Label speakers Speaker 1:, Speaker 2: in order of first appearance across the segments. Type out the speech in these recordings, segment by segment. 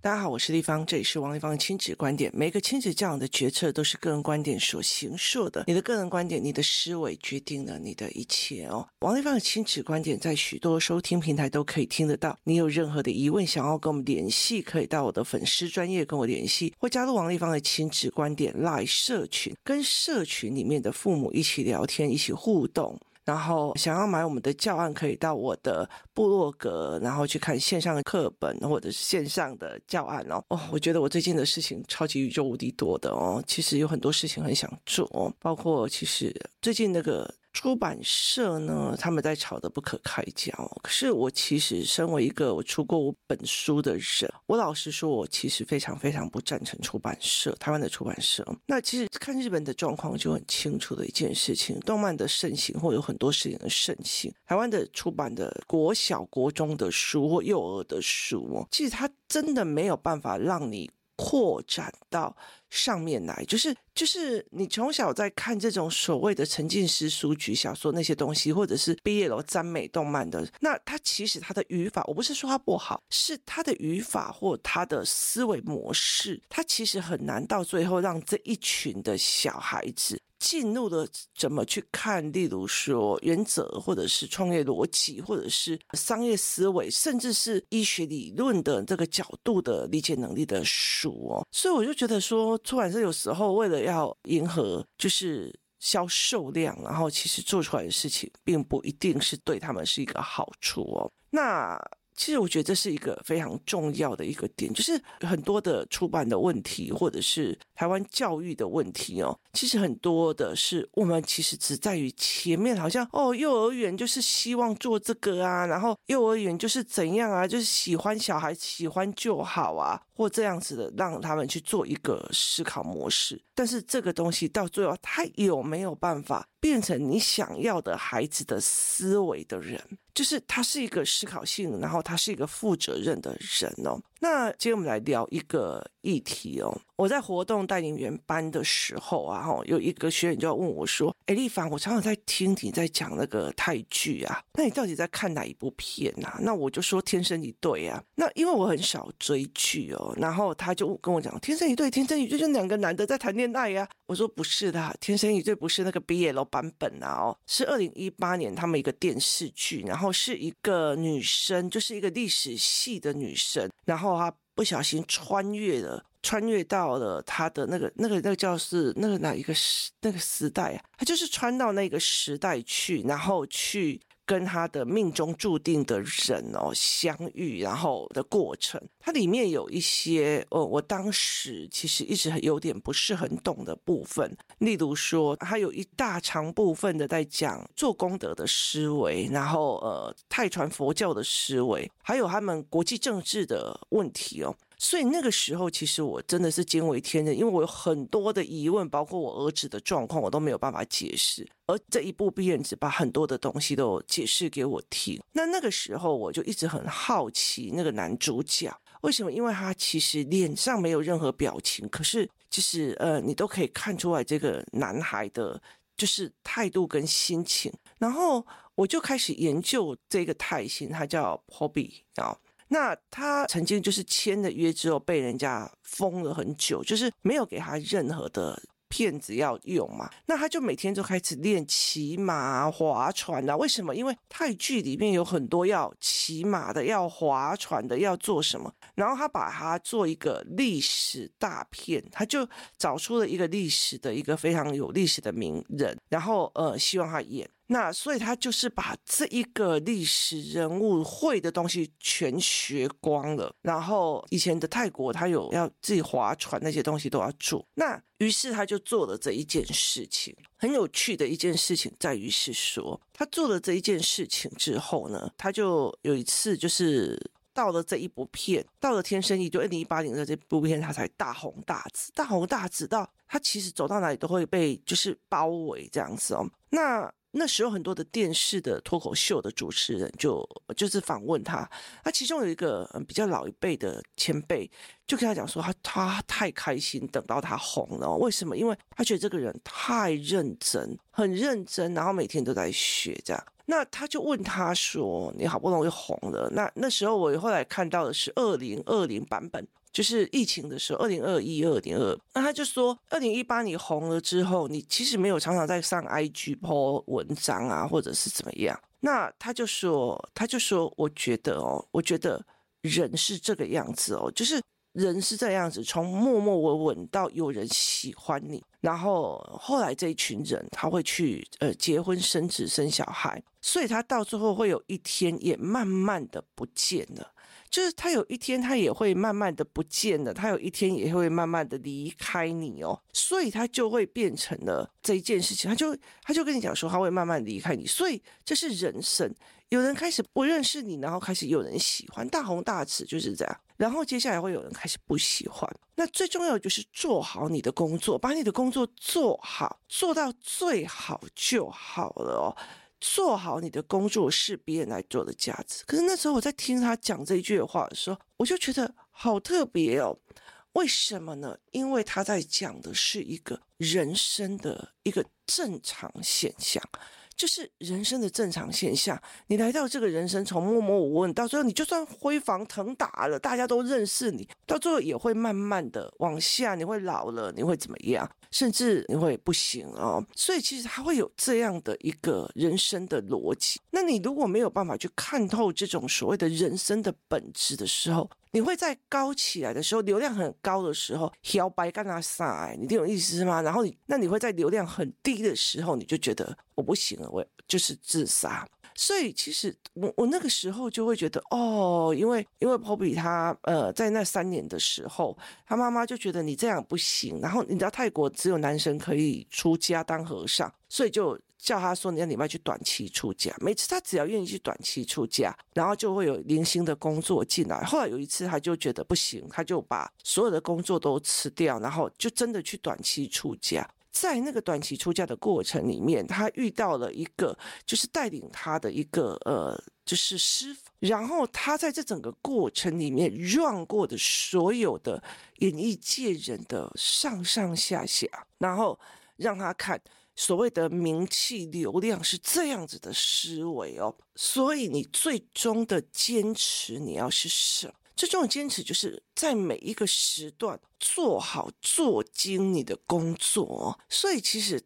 Speaker 1: 大家好，我是丽芳，这里是王立芳亲子观点。每个亲子教养的决策都是个人观点所形塑的，你的个人观点、你的思维决定了你的一切哦。王立芳的亲子观点在许多收听平台都可以听得到。你有任何的疑问想要跟我们联系，可以到我的粉丝专业跟我联系，或加入王立芳的亲子观点 Live 社群，跟社群里面的父母一起聊天，一起互动。然后想要买我们的教案，可以到我的部落格，然后去看线上的课本或者是线上的教案哦。哦，我觉得我最近的事情超级宇宙无敌多的哦，其实有很多事情很想做，包括其实最近那个。出版社呢，他们在吵得不可开交。可是我其实身为一个我出过五本书的人，我老实说，我其实非常非常不赞成出版社，台湾的出版社。那其实看日本的状况就很清楚的一件事情，动漫的盛行或有很多事情的盛行，台湾的出版的国小、国中的书或幼儿的书，其实它真的没有办法让你。扩展到上面来，就是就是你从小在看这种所谓的沉浸式书局小说那些东西，或者是毕业楼赞美动漫的，那他其实他的语法，我不是说他不好，是他的语法或他的思维模式，他其实很难到最后让这一群的小孩子。进入了怎么去看，例如说原则，或者是创业逻辑，或者是商业思维，甚至是医学理论的这个角度的理解能力的书哦。所以我就觉得说，出版社有时候为了要迎合就是销售量，然后其实做出来的事情并不一定是对他们是一个好处哦。那。其实我觉得这是一个非常重要的一个点，就是很多的出版的问题，或者是台湾教育的问题哦。其实很多的是我们其实只在于前面，好像哦，幼儿园就是希望做这个啊，然后幼儿园就是怎样啊，就是喜欢小孩喜欢就好啊，或这样子的让他们去做一个思考模式。但是这个东西到最后，他有没有办法变成你想要的孩子的思维的人？就是他是一个思考性，然后他是一个负责任的人哦。那今天我们来聊一个议题哦。我在活动带领员班的时候啊，哈，有一个学员就要问我说：“哎，丽凡，我常常在听你在讲那个泰剧啊，那你到底在看哪一部片啊？”那我就说《天生一对》啊。那因为我很少追剧哦，然后他就跟我讲《天生一对》，《天生一对》就两个男的在谈恋爱呀。我说不是的，《天生一对》不是那个 BL 版本啊，哦，是二零一八年他们一个电视剧，然后是一个女生，就是一个历史系的女生，然后他不小心穿越了。穿越到了他的那个、那个、那个叫是那个哪一个时那个时代啊？他就是穿到那个时代去，然后去跟他的命中注定的人哦相遇，然后的过程。它里面有一些哦，我当时其实一直有点不是很懂的部分，例如说，它有一大长部分的在讲做功德的思维，然后呃泰传佛教的思维，还有他们国际政治的问题哦。所以那个时候，其实我真的是惊为天人，因为我有很多的疑问，包括我儿子的状况，我都没有办法解释。而这一部片子把很多的东西都解释给我听。那那个时候，我就一直很好奇那个男主角为什么？因为他其实脸上没有任何表情，可是就是呃，你都可以看出来这个男孩的，就是态度跟心情。然后我就开始研究这个泰星，他叫 Hobby 啊。那他曾经就是签了约之后被人家封了很久，就是没有给他任何的片子要用嘛。那他就每天就开始练骑马、划船啊。为什么？因为泰剧里面有很多要骑马的、要划船的、要做什么。然后他把它做一个历史大片，他就找出了一个历史的一个非常有历史的名人，然后呃，希望他演。那所以他就是把这一个历史人物会的东西全学光了，然后以前的泰国他有要自己划船那些东西都要做，那于是他就做了这一件事情。很有趣的一件事情在于是说，他做了这一件事情之后呢，他就有一次就是到了这一部片，到了《天生一对》二零一八年的这部片，他才大红大紫，大红大紫到他其实走到哪里都会被就是包围这样子哦，那。那时候很多的电视的脱口秀的主持人就就是访问他，那其中有一个比较老一辈的前辈就跟他讲说他，他他太开心等到他红了，为什么？因为他觉得这个人太认真，很认真，然后每天都在学这样。那他就问他说：“你好不容易红了，那那时候我后来看到的是二零二零版本。”就是疫情的时候，二零二一、二零二，那他就说，二零一八你红了之后，你其实没有常常在上 IG po 文章啊，或者是怎么样。那他就说，他就说，我觉得哦，我觉得人是这个样子哦，就是人是这样子，从默默无闻到有人喜欢你，然后后来这一群人他会去呃结婚生子生小孩，所以他到最后会有一天也慢慢的不见了。就是他有一天，他也会慢慢的不见了，他有一天也会慢慢的离开你哦，所以他就会变成了这一件事情，他就他就跟你讲说他会慢慢离开你，所以这是人生。有人开始不认识你，然后开始有人喜欢，大红大紫就是这样，然后接下来会有人开始不喜欢。那最重要的就是做好你的工作，把你的工作做好，做到最好就好了哦。做好你的工作是别人来做的价值。可是那时候我在听他讲这一句话的时候，我就觉得好特别哦。为什么呢？因为他在讲的是一个人生的一个正常现象。就是人生的正常现象。你来到这个人生，从默默无闻到最后，你就算辉煌腾达了，大家都认识你，到最后也会慢慢的往下。你会老了，你会怎么样？甚至你会不行哦。所以其实他会有这样的一个人生的逻辑。那你如果没有办法去看透这种所谓的人生的本质的时候，你会在高起来的时候，流量很高的时候，摇摆干那啥，你听有意思吗？然后你，那你会在流量很低的时候，你就觉得我不行了，我就是自杀。所以其实我我那个时候就会觉得，哦，因为因为 Poppy 他呃在那三年的时候，他妈妈就觉得你这样不行。然后你知道泰国只有男生可以出家当和尚，所以就。叫他说你要礼拜去短期出家，每次他只要愿意去短期出家，然后就会有零星的工作进来。后来有一次他就觉得不行，他就把所有的工作都辞掉，然后就真的去短期出家。在那个短期出家的过程里面，他遇到了一个就是带领他的一个呃就是师傅，然后他在这整个过程里面绕过的所有的演艺界人的上上下下，然后让他看。所谓的名气流量是这样子的思维哦，所以你最终的坚持你要是什么？最终的坚持就是在每一个时段做好做精你的工作，所以其实。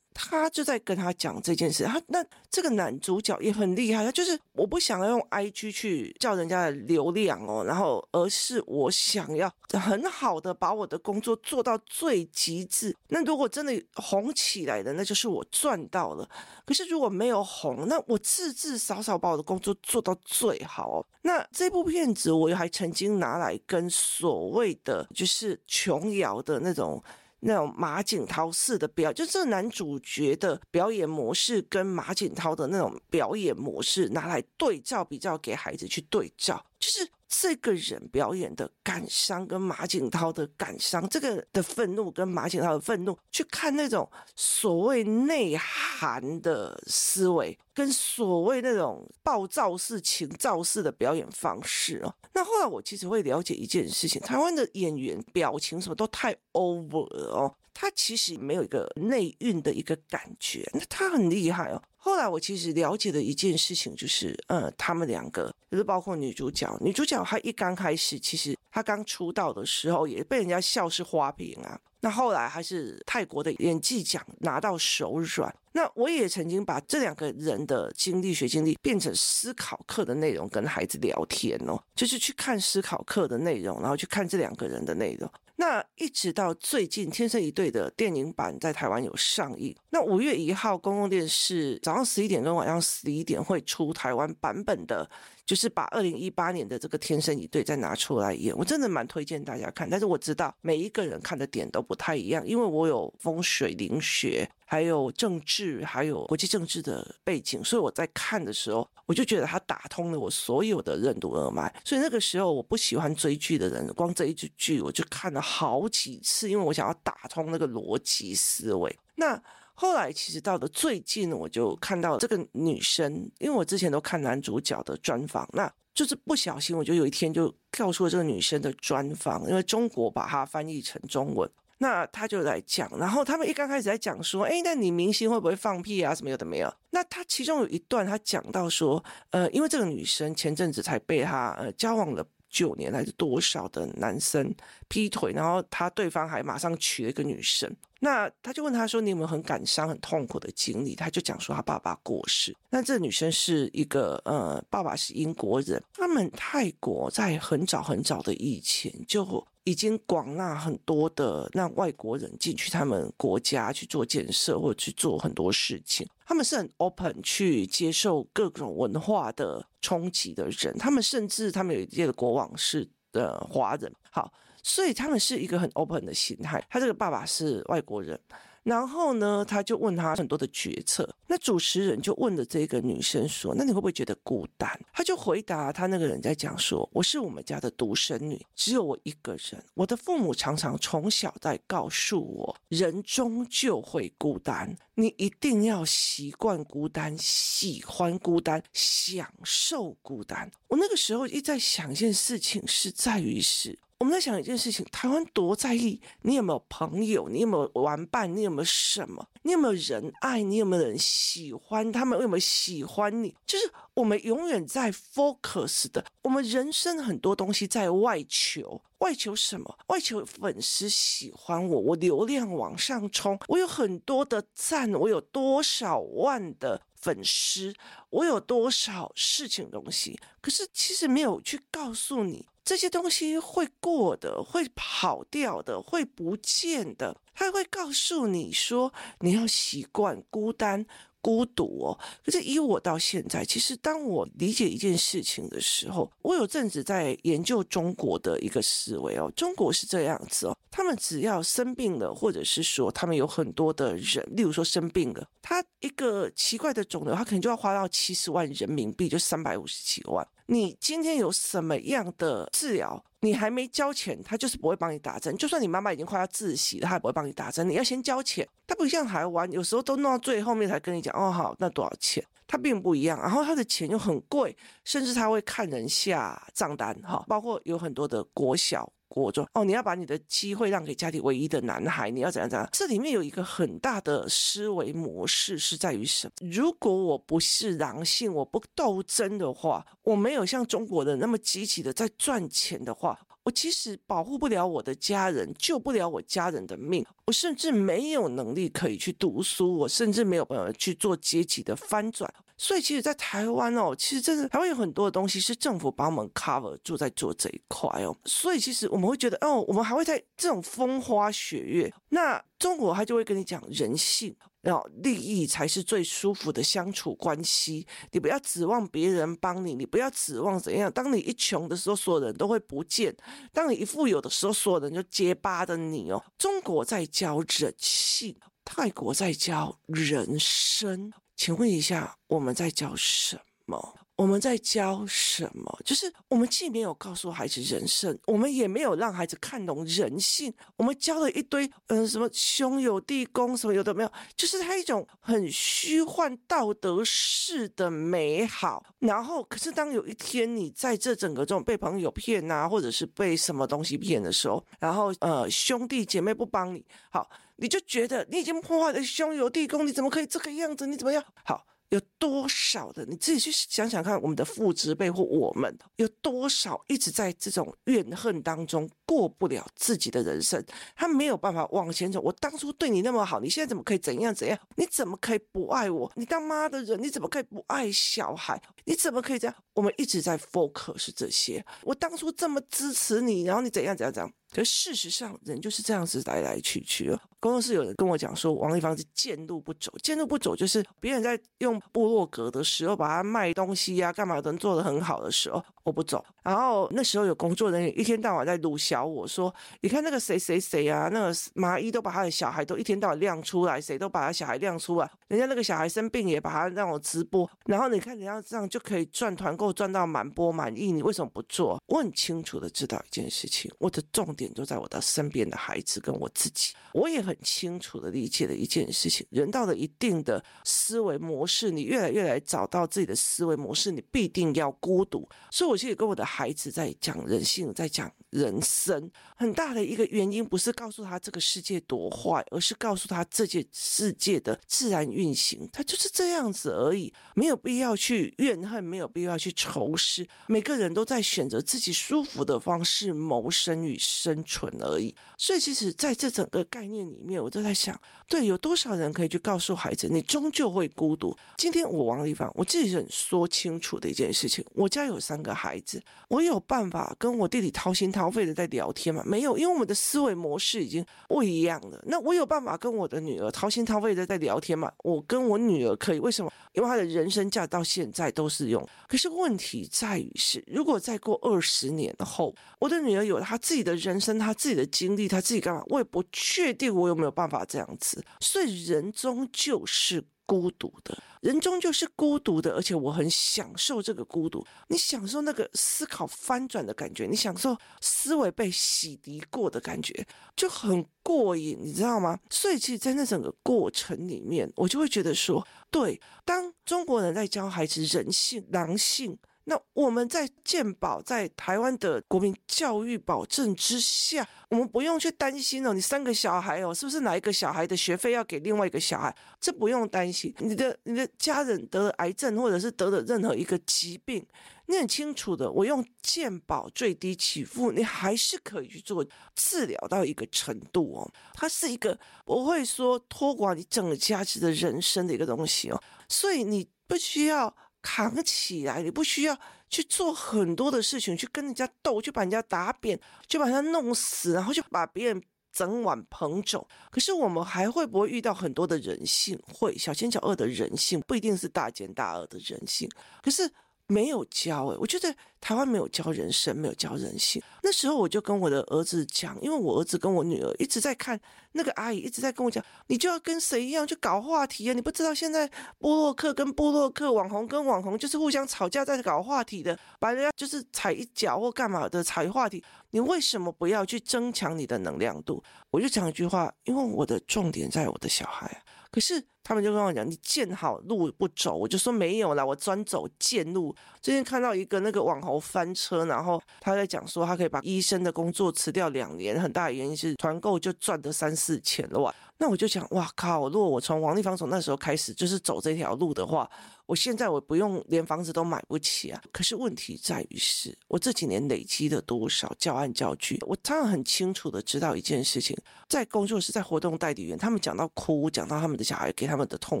Speaker 1: 他就在跟他讲这件事，他那这个男主角也很厉害，他就是我不想要用 IG 去叫人家的流量哦，然后而是我想要很好的把我的工作做到最极致。那如果真的红起来的，那就是我赚到了。可是如果没有红，那我至至少少把我的工作做到最好哦。那这部片子我还曾经拿来跟所谓的就是琼瑶的那种。那种马景涛似的表，就这男主角的表演模式跟马景涛的那种表演模式拿来对照比较，给孩子去对照，就是。这个人表演的感伤跟马景涛的感伤，这个的愤怒跟马景涛的愤怒，去看那种所谓内涵的思维，跟所谓那种暴躁式、情躁式的表演方式哦。那后来我其实会了解一件事情，台湾的演员表情什么都太 over 了哦，他其实没有一个内蕴的一个感觉，那他很厉害哦。后来我其实了解的一件事情就是，呃，他们两个就是包括女主角，女主角她一刚开始其实她刚出道的时候也被人家笑是花瓶啊，那后来还是泰国的演技奖拿到手软。那我也曾经把这两个人的经历学经历变成思考课的内容跟孩子聊天哦，就是去看思考课的内容，然后去看这两个人的内容。那一直到最近，《天生一对》的电影版在台湾有上映。那五月一号，公共电视早上十一点跟晚上十一点会出台湾版本的，就是把二零一八年的这个《天生一对》再拿出来演。我真的蛮推荐大家看，但是我知道每一个人看的点都不太一样，因为我有风水灵学。还有政治，还有国际政治的背景，所以我在看的时候，我就觉得他打通了我所有的任督二脉。所以那个时候，我不喜欢追剧的人，光这一句剧我就看了好几次，因为我想要打通那个逻辑思维。那后来其实到了最近，我就看到这个女生，因为我之前都看男主角的专访，那就是不小心，我就有一天就跳出了这个女生的专访，因为中国把它翻译成中文。那他就来讲，然后他们一刚开始在讲说，哎，那你明星会不会放屁啊？什么有的没有？那他其中有一段，他讲到说，呃，因为这个女生前阵子才被他呃交往了九年还是多少的男生劈腿，然后他对方还马上娶了一个女生。那他就问他说：“你有没有很感伤、很痛苦的经历？”他就讲说他爸爸过世。那这女生是一个呃，爸爸是英国人。他们泰国在很早很早的以前就已经广纳很多的让外国人进去他们国家去做建设或者去做很多事情。他们是很 open 去接受各种文化的冲击的人。他们甚至他们有一届的国王是的华人。好。所以他们是一个很 open 的心态。他这个爸爸是外国人，然后呢，他就问他很多的决策。那主持人就问了这个女生说：“那你会不会觉得孤单？”他就回答他那个人在讲说：“我是我们家的独生女，只有我一个人。我的父母常常从小在告诉我，人终究会孤单，你一定要习惯孤单，喜欢孤单，享受孤单。”我那个时候一在想一件事情，是在于是。我们在想一件事情：台湾多在意你有没有朋友，你有没有玩伴，你有没有什么，你有没有人爱，你有没有人喜欢，他们有没有喜欢你？就是我们永远在 focus 的，我们人生很多东西在外求，外求什么？外求粉丝喜欢我，我流量往上冲，我有很多的赞，我有多少万的粉丝，我有多少事情东西，可是其实没有去告诉你。这些东西会过的，会跑掉的，会不见的。他会告诉你说，你要习惯孤单。孤独哦，可是以我到现在，其实当我理解一件事情的时候，我有阵子在研究中国的一个思维哦。中国是这样子哦，他们只要生病了，或者是说他们有很多的人，例如说生病了，他一个奇怪的肿瘤，他可能就要花到七十万人民币，就三百五十几万。你今天有什么样的治疗？你还没交钱，他就是不会帮你打针。就算你妈妈已经快要窒息了，他也不会帮你打针。你要先交钱。他不像台湾，有时候都弄到最后面才跟你讲哦，好，那多少钱？他并不一样。然后他的钱又很贵，甚至他会看人下账单哈。包括有很多的国小。国中哦，你要把你的机会让给家里唯一的男孩，你要怎样怎样？这里面有一个很大的思维模式是在于什么？如果我不是狼性，我不斗争的话，我没有像中国人那么积极的在赚钱的话，我其实保护不了我的家人，救不了我家人的命，我甚至没有能力可以去读书，我甚至没有办法去做阶级的翻转。所以，其实，在台湾哦，其实真的台湾有很多的东西是政府帮我们 cover 住在做这一块哦。所以，其实我们会觉得，哦，我们还会在这种风花雪月。那中国他就会跟你讲人性，然后利益才是最舒服的相处关系。你不要指望别人帮你，你不要指望怎样。当你一穷的时候，所有人都会不见；当你一富有的时候，所有人就结巴的你哦。中国在教人性，泰国在教人生。请问一下，我们在教什么？我们在教什么？就是我们既没有告诉孩子人生，我们也没有让孩子看懂人性。我们教了一堆，嗯，什么兄友弟恭，什么有的没有，就是他一种很虚幻道德式的美好。然后，可是当有一天你在这整个这种被朋友骗啊，或者是被什么东西骗的时候，然后呃，兄弟姐妹不帮你，好。你就觉得你已经破坏了兄友弟恭，你怎么可以这个样子？你怎么样？好，有多少的你自己去想想看，我们的父执辈或我们有多少一直在这种怨恨当中过不了自己的人生？他没有办法往前走。我当初对你那么好，你现在怎么可以怎样怎样？你怎么可以不爱我？你当妈的人，你怎么可以不爱小孩？你怎么可以这样？我们一直在 focus 这些。我当初这么支持你，然后你怎样怎样怎样？可事实上，人就是这样子来来去去哦。工作室有人跟我讲说，王丽芳是见路不走，见路不走就是别人在用部落格的时候，把他卖东西呀、干嘛的做得很好的时候，我不走。然后那时候有工作人员一天到晚在鲁小我说，你看那个谁谁谁啊，那个麻衣都把他的小孩都一天到晚亮出来，谁都把他小孩亮出来，人家那个小孩生病也把他让我直播，然后你看人家这样就可以赚团购赚到满播满意，你为什么不做？我很清楚的知道一件事情，我的重点。点都在我的身边的孩子跟我自己，我也很清楚的理解了一件事情：人到了一定的思维模式，你越来越来找到自己的思维模式，你必定要孤独。所以，我现在跟我的孩子在讲人性，在讲人生。很大的一个原因不是告诉他这个世界多坏，而是告诉他这件世界的自然运行，它就是这样子而已，没有必要去怨恨，没有必要去仇视。每个人都在选择自己舒服的方式谋生与生存而已。所以，其实在这整个概念里面，我都在想，对，有多少人可以去告诉孩子，你终究会孤独。今天我王丽芳，我自己很说清楚的一件事情，我家有三个孩子，我有办法跟我弟弟掏心掏肺的在聊天嘛？没有，因为我们的思维模式已经不一样了。那我有办法跟我的女儿掏心掏肺的在聊天嘛？我跟我女儿可以，为什么？因为她的人生价到现在都是用。可是问题在于是，如果再过二十年后，我的女儿有她自己的人生，她自己的经历，她自己干嘛？我也不确定我有没有办法这样子。所以人终究是。孤独的人终究是孤独的，而且我很享受这个孤独。你享受那个思考翻转的感觉，你享受思维被洗涤过的感觉，就很过瘾，你知道吗？所以，其实，在那整个过程里面，我就会觉得说，对，当中国人在教孩子人性、狼性。那我们在健保在台湾的国民教育保证之下，我们不用去担心哦，你三个小孩哦，是不是哪一个小孩的学费要给另外一个小孩？这不用担心。你的你的家人得了癌症，或者是得了任何一个疾病，你很清楚的，我用健保最低起付，你还是可以去做治疗到一个程度哦。它是一个不会说拖垮你整个价值的人生的一个东西哦，所以你不需要。扛起来，你不需要去做很多的事情，去跟人家斗，去把人家打扁，就把他弄死，然后就把别人整碗捧走。可是我们还会不会遇到很多的人性？会，小奸小恶的人性，不一定是大奸大恶的人性。可是。没有教诶，我觉得台湾没有教人生，没有教人性。那时候我就跟我的儿子讲，因为我儿子跟我女儿一直在看那个阿姨，一直在跟我讲，你就要跟谁一样去搞话题啊？你不知道现在波洛克跟波洛克，网红跟网红就是互相吵架，在搞话题的，把人家就是踩一脚或干嘛的踩话题。你为什么不要去增强你的能量度？我就讲一句话，因为我的重点在我的小孩。可是他们就跟我讲，你见好路不走，我就说没有啦，我专走贱路。最近看到一个那个网红翻车，然后他在讲说，他可以把医生的工作辞掉两年，很大的原因是团购就赚得三四千了哇。那我就想，哇靠！如果我从王丽芳从那时候开始就是走这条路的话，我现在我不用连房子都买不起啊。可是问题在于是，我这几年累积了多少教案教具？我当然很清楚的知道一件事情，在工作室，在活动代理员，他们讲到哭，讲到他们的小孩给他他们的痛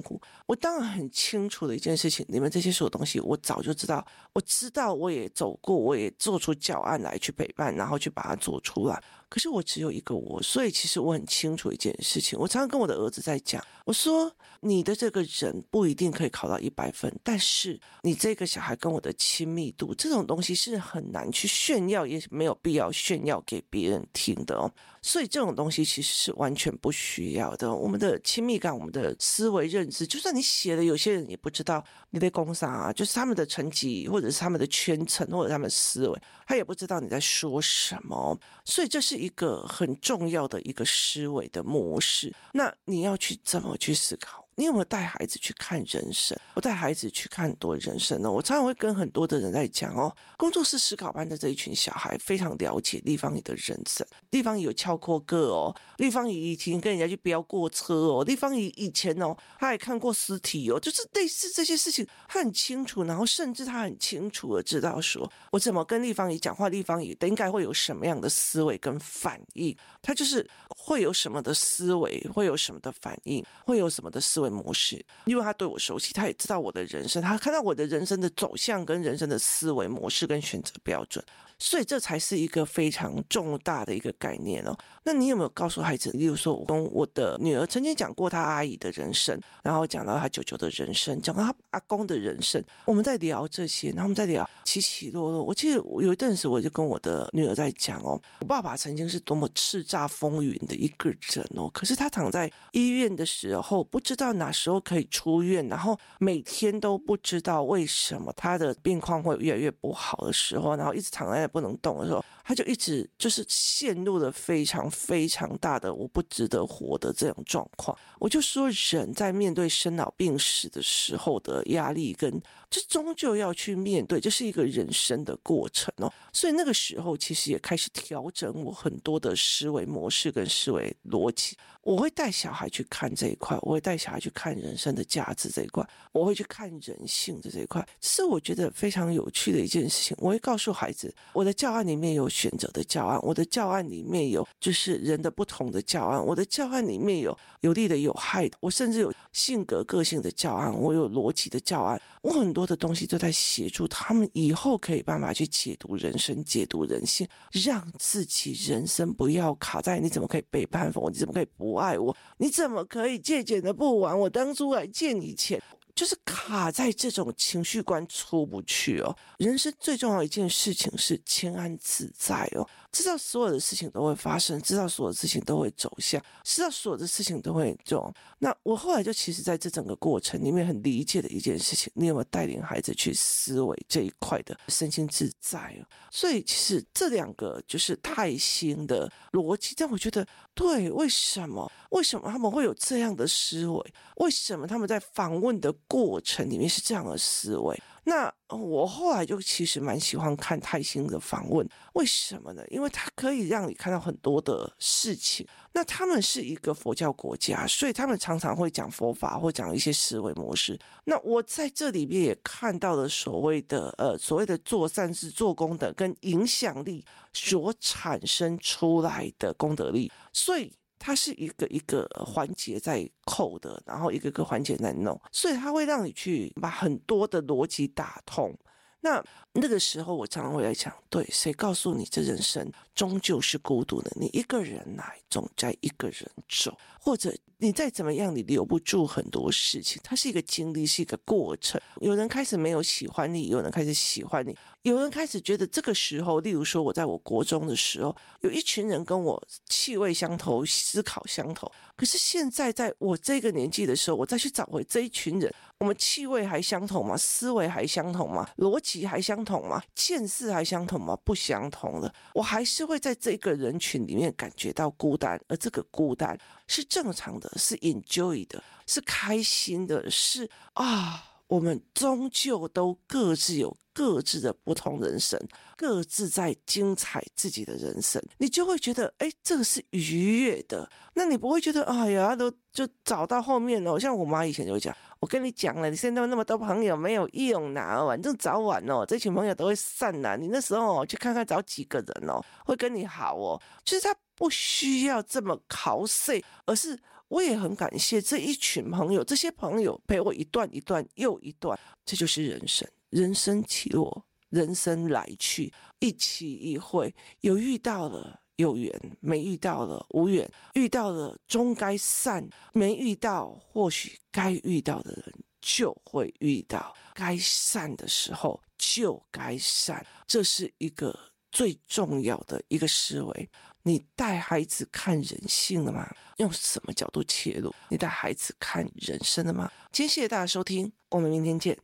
Speaker 1: 苦，我当然很清楚的一件事情，你们这些所有东西，我早就知道，我知道，我也走过，我也做出教案来去陪伴，然后去把它做出来。可是我只有一个我，所以其实我很清楚一件事情。我常常跟我的儿子在讲，我说你的这个人不一定可以考到一百分，但是你这个小孩跟我的亲密度这种东西是很难去炫耀，也没有必要炫耀给别人听的哦。所以这种东西其实是完全不需要的。我们的亲密感，我们的思维认知，就算你写的，有些人也不知道你在讲啥啊，就是他们的成绩，或者是他们的圈层，或者他们思维，他也不知道你在说什么。所以这是。一个很重要的一个思维的模式，那你要去怎么去思考？你有没有带孩子去看人生？我带孩子去看很多人生呢。我常常会跟很多的人在讲哦，工作室思考班的这一群小孩非常了解立方体的人生。立方体有翘过个哦，立方体以前跟人家去飙过车哦，立方体以前哦，他也看过尸体哦，就是类似这些事情，他很清楚，然后甚至他很清楚的知道说，我怎么跟立方体讲话，立方体应该会有什么样的思维跟反应，他就是会有什么的思维，会有什么的反应，会有什么的思维模式，因为他对我熟悉，他也知道我的人生，他看到我的人生的走向跟人生的思维模式跟选择标准。所以这才是一个非常重大的一个概念哦。那你有没有告诉孩子？例如说，我跟我的女儿曾经讲过她阿姨的人生，然后讲到她舅舅的人生，讲到她阿公的人生。我们在聊这些，然后我们在聊起起落落。我记得有一阵子，我就跟我的女儿在讲哦，我爸爸曾经是多么叱咤风云的一个人哦。可是他躺在医院的时候，不知道哪时候可以出院，然后每天都不知道为什么他的病况会越来越不好的时候，然后一直躺在那。不能动的时候，他就一直就是陷入了非常非常大的我不值得活的这种状况。我就说，人在面对生老病死的时候的压力跟，跟这终究要去面对，这是一个人生的过程哦。所以那个时候，其实也开始调整我很多的思维模式跟思维逻辑。我会带小孩去看这一块，我会带小孩去看人生的价值这一块，我会去看人性的这一块，是我觉得非常有趣的一件事情。我会告诉孩子，我的教案里面有选择的教案，我的教案里面有就是人的不同的教案，我的教案里面有有利的、有害的，我甚至有性格、个性的教案，我有逻辑的教案，我很多的东西都在协助他们以后可以办法去解读人生、解读人性，让自己人生不要卡在你怎么可以背叛我，你怎么可以不。爱我，你怎么可以借钱的不还？我当初还借你钱，就是卡在这种情绪关出不去哦。人生最重要一件事情是清安自在哦。知道所有的事情都会发生，知道所有的事情都会走向，知道所有的事情都会这种。那我后来就其实在这整个过程里面很理解的一件事情，你有没有带领孩子去思维这一块的身心自在？所以其实这两个就是太新的逻辑，但我觉得对，为什么？为什么他们会有这样的思维？为什么他们在访问的过程里面是这样的思维？那我后来就其实蛮喜欢看泰星的访问，为什么呢？因为他可以让你看到很多的事情。那他们是一个佛教国家，所以他们常常会讲佛法或讲一些思维模式。那我在这里面也看到了所谓的呃所谓的做善事、做功德跟影响力所产生出来的功德力，所以。它是一个一个环节在扣的，然后一个个环节在弄，所以它会让你去把很多的逻辑打通。那那个时候，我常常会来讲，对，谁告诉你这人生终究是孤独的？你一个人来，总在一个人走，或者你再怎么样，你留不住很多事情。它是一个经历，是一个过程。有人开始没有喜欢你，有人开始喜欢你，有人开始觉得这个时候，例如说我在我国中的时候，有一群人跟我气味相投，思考相投。可是现在在我这个年纪的时候，我再去找回这一群人。我们气味还相同吗？思维还相同吗？逻辑还相同吗？见识还相同吗？不相同的，我还是会在这个人群里面感觉到孤单，而这个孤单是正常的，是 enjoy 的，是开心的，是啊。我们终究都各自有各自的不同人生，各自在精彩自己的人生，你就会觉得，哎，这个是愉悦的。那你不会觉得，哎呀，都就找到后面了。像我妈以前就会讲，我跟你讲了，你现在那么多朋友没有用呐，反正早晚哦，这群朋友都会散呐。你那时候去看看找几个人哦，会跟你好哦。其实他不需要这么考试，而是。我也很感谢这一群朋友，这些朋友陪我一段一段又一段，这就是人生，人生起落，人生来去，一期一会，有遇到了有缘，没遇到了无缘，遇到了终该散，没遇到或许该遇到的人就会遇到，该散的时候就该散，这是一个最重要的一个思维。你带孩子看人性了吗？用什么角度切入？你带孩子看人生了吗？今天谢谢大家收听，我们明天见。